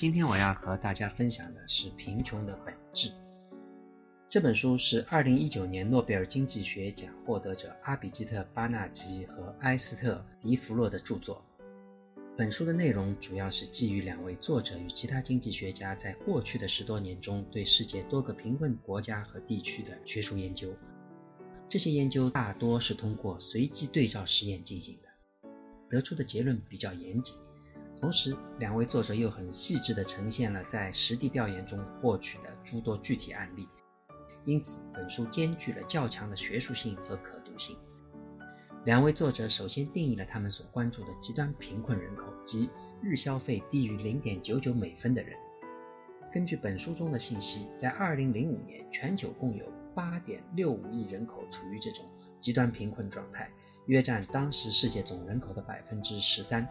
今天我要和大家分享的是《贫穷的本质》这本书是2019年诺贝尔经济学奖获得者阿比基特·巴纳吉和埃斯特·迪弗洛的著作。本书的内容主要是基于两位作者与其他经济学家在过去的十多年中对世界多个贫困国家和地区的学术研究。这些研究大多是通过随机对照实验进行的，得出的结论比较严谨。同时，两位作者又很细致地呈现了在实地调研中获取的诸多具体案例，因此本书兼具了较强的学术性和可读性。两位作者首先定义了他们所关注的极端贫困人口，即日消费低于零点九九美分的人。根据本书中的信息，在二零零五年，全球共有八点六五亿人口处于这种极端贫困状态，约占当时世界总人口的百分之十三。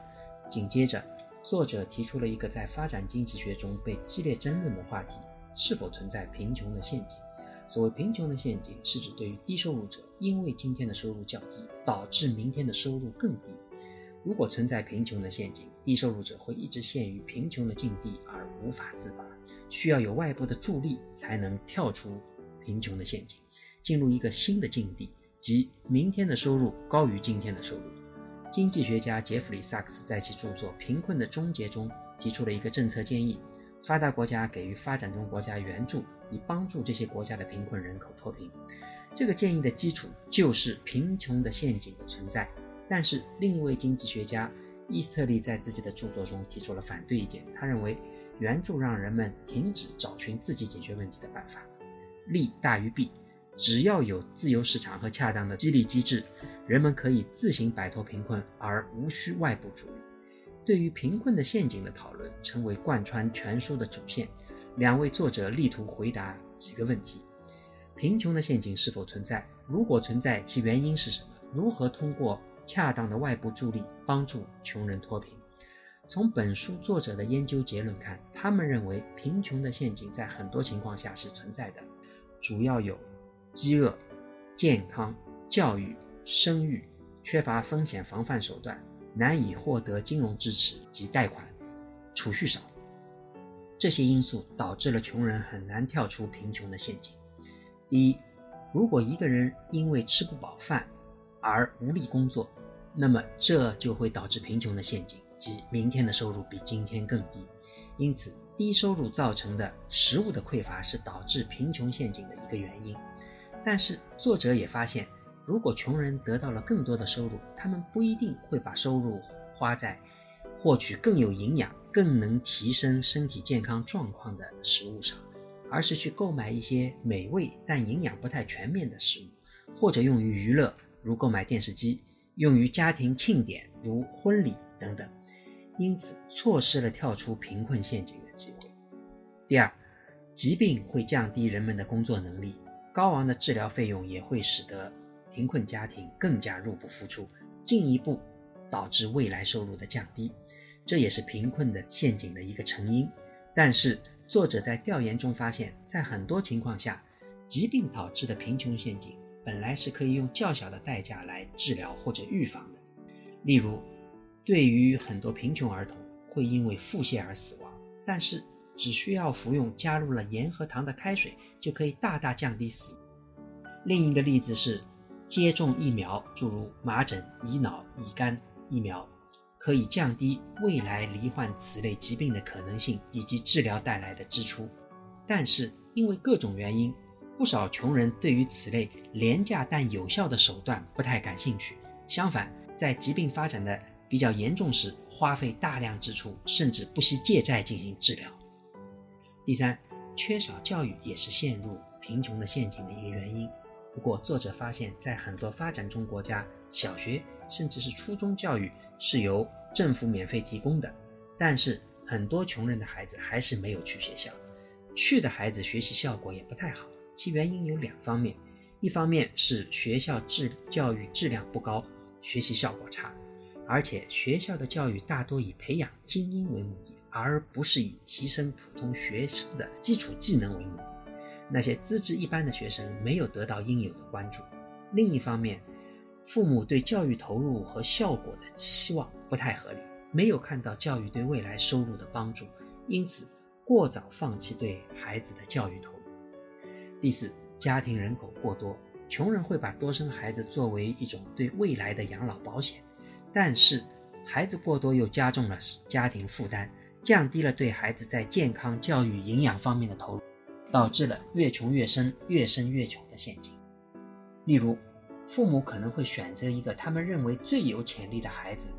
紧接着，作者提出了一个在发展经济学中被激烈争论的话题：是否存在贫穷的陷阱？所谓贫穷的陷阱，是指对于低收入者，因为今天的收入较低，导致明天的收入更低。如果存在贫穷的陷阱，低收入者会一直陷于贫穷的境地而无法自拔，需要有外部的助力才能跳出贫穷的陷阱，进入一个新的境地，即明天的收入高于今天的收入。经济学家杰弗里·萨克斯在其著作《贫困的终结》中提出了一个政策建议：发达国家给予发展中国家援助，以帮助这些国家的贫困人口脱贫。这个建议的基础就是贫穷的陷阱的存在。但是，另一位经济学家伊斯特利在自己的著作中提出了反对意见。他认为，援助让人们停止找寻自己解决问题的办法，利大于弊。只要有自由市场和恰当的激励机制，人们可以自行摆脱贫困，而无需外部助力。对于贫困的陷阱的讨论成为贯穿全书的主线。两位作者力图回答几个问题：贫穷的陷阱是否存在？如果存在，其原因是什么？如何通过恰当的外部助力帮助穷人脱贫？从本书作者的研究结论看，他们认为贫穷的陷阱在很多情况下是存在的，主要有。饥饿、健康、教育、生育、缺乏风险防范手段、难以获得金融支持及贷款、储蓄少，这些因素导致了穷人很难跳出贫穷的陷阱。一，如果一个人因为吃不饱饭而无力工作，那么这就会导致贫穷的陷阱，即明天的收入比今天更低。因此，低收入造成的食物的匮乏是导致贫穷陷阱的一个原因。但是作者也发现，如果穷人得到了更多的收入，他们不一定会把收入花在获取更有营养、更能提升身体健康状况的食物上，而是去购买一些美味但营养不太全面的食物，或者用于娱乐，如购买电视机；用于家庭庆典，如婚礼等等。因此，错失了跳出贫困陷阱的机会。第二，疾病会降低人们的工作能力。高昂的治疗费用也会使得贫困家庭更加入不敷出，进一步导致未来收入的降低，这也是贫困的陷阱的一个成因。但是，作者在调研中发现，在很多情况下，疾病导致的贫穷陷阱本来是可以用较小的代价来治疗或者预防的。例如，对于很多贫穷儿童会因为腹泻而死亡，但是。只需要服用加入了盐和糖的开水，就可以大大降低死。另一个例子是，接种疫苗，诸如麻疹、乙脑、乙肝疫苗，可以降低未来罹患此类疾病的可能性以及治疗带来的支出。但是因为各种原因，不少穷人对于此类廉价但有效的手段不太感兴趣。相反，在疾病发展的比较严重时，花费大量支出，甚至不惜借债进行治疗。第三，缺少教育也是陷入贫穷的陷阱的一个原因。不过，作者发现，在很多发展中国家，小学甚至是初中教育是由政府免费提供的，但是很多穷人的孩子还是没有去学校。去的孩子学习效果也不太好，其原因有两方面：一方面是学校质教育质量不高，学习效果差，而且学校的教育大多以培养精英为目的。而不是以提升普通学生的基础技能为目的，那些资质一般的学生没有得到应有的关注。另一方面，父母对教育投入和效果的期望不太合理，没有看到教育对未来收入的帮助，因此过早放弃对孩子的教育投入。第四，家庭人口过多，穷人会把多生孩子作为一种对未来的养老保险，但是孩子过多又加重了家庭负担，降低了对孩子在健康、教育、营养方面的投入，导致了越穷越生、越生越穷的陷阱。例如，父母可能会选择一个他们认为最有潜力的孩子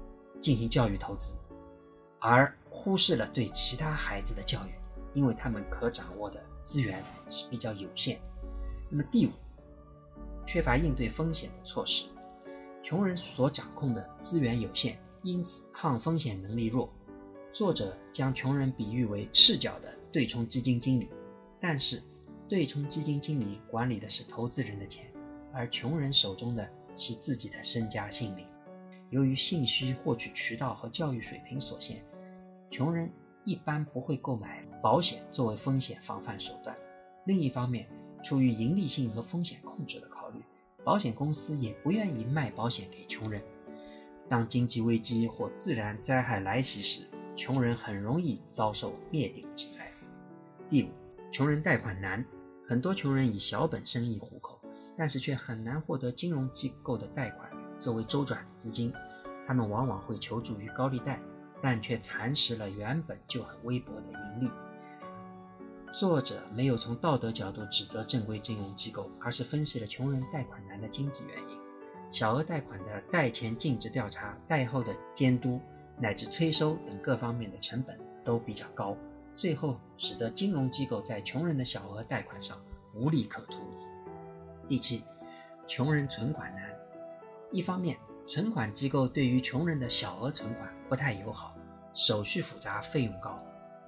进行教育投资，而忽视了对其他孩子的教育，因为他们可掌握的资源是比较有限。那么第五，缺乏应对风险的措施，穷人所掌控的资源有限，因此抗风险能力弱。作者将穷人比喻为赤脚的对冲基金经理，但是对冲基金经理管理的是投资人的钱。而穷人手中的是自己的身家性命。由于信息获取渠道和教育水平所限，穷人一般不会购买保险作为风险防范手段。另一方面，出于盈利性和风险控制的考虑，保险公司也不愿意卖保险给穷人。当经济危机或自然灾害来袭时，穷人很容易遭受灭顶之灾。第五，穷人贷款难，很多穷人以小本生意糊口。但是却很难获得金融机构的贷款作为周转资金，他们往往会求助于高利贷，但却蚕食了原本就很微薄的盈利。作者没有从道德角度指责正规金融机构，而是分析了穷人贷款难的经济原因。小额贷款的贷前尽职调查、贷后的监督乃至催收等各方面的成本都比较高，最后使得金融机构在穷人的小额贷款上无利可图。第七，穷人存款难。一方面，存款机构对于穷人的小额存款不太友好，手续复杂，费用高；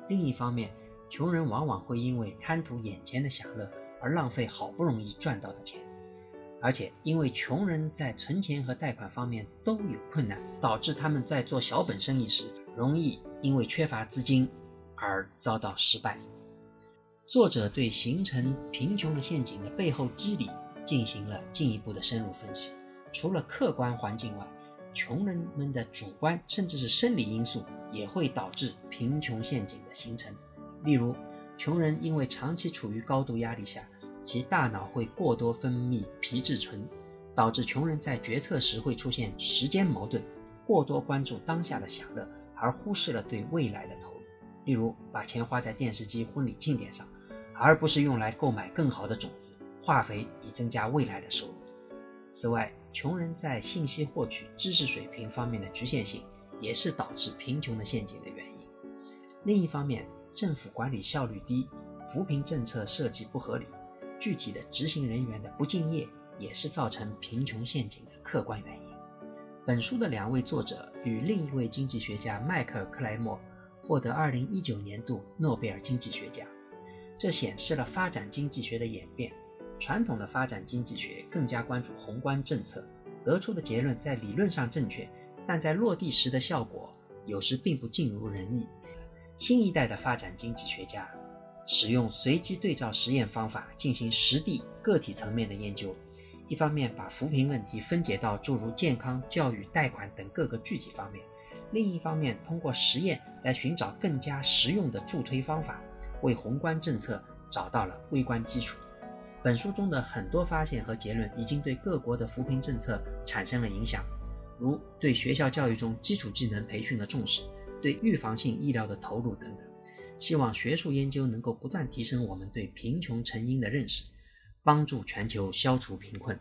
另一方面，穷人往往会因为贪图眼前的享乐而浪费好不容易赚到的钱，而且因为穷人在存钱和贷款方面都有困难，导致他们在做小本生意时容易因为缺乏资金而遭到失败。作者对形成贫穷的陷阱的背后机理。进行了进一步的深入分析。除了客观环境外，穷人们的主观甚至是生理因素也会导致贫穷陷阱的形成。例如，穷人因为长期处于高度压力下，其大脑会过多分泌皮质醇，导致穷人在决策时会出现时间矛盾，过多关注当下的享乐，而忽视了对未来的投入。例如，把钱花在电视机、婚礼庆典上，而不是用来购买更好的种子。化肥以增加未来的收入。此外，穷人在信息获取、知识水平方面的局限性，也是导致贫穷的陷阱的原因。另一方面，政府管理效率低，扶贫政策设计不合理，具体的执行人员的不敬业，也是造成贫穷陷阱的客观原因。本书的两位作者与另一位经济学家迈克尔·克莱默获得2019年度诺贝尔经济学奖，这显示了发展经济学的演变。传统的发展经济学更加关注宏观政策，得出的结论在理论上正确，但在落地时的效果有时并不尽如人意。新一代的发展经济学家使用随机对照实验方法进行实地个体层面的研究，一方面把扶贫问题分解到诸如健康、教育、贷款等各个具体方面，另一方面通过实验来寻找更加实用的助推方法，为宏观政策找到了微观基础。本书中的很多发现和结论已经对各国的扶贫政策产生了影响，如对学校教育中基础技能培训的重视，对预防性医疗的投入等等。希望学术研究能够不断提升我们对贫穷成因的认识，帮助全球消除贫困。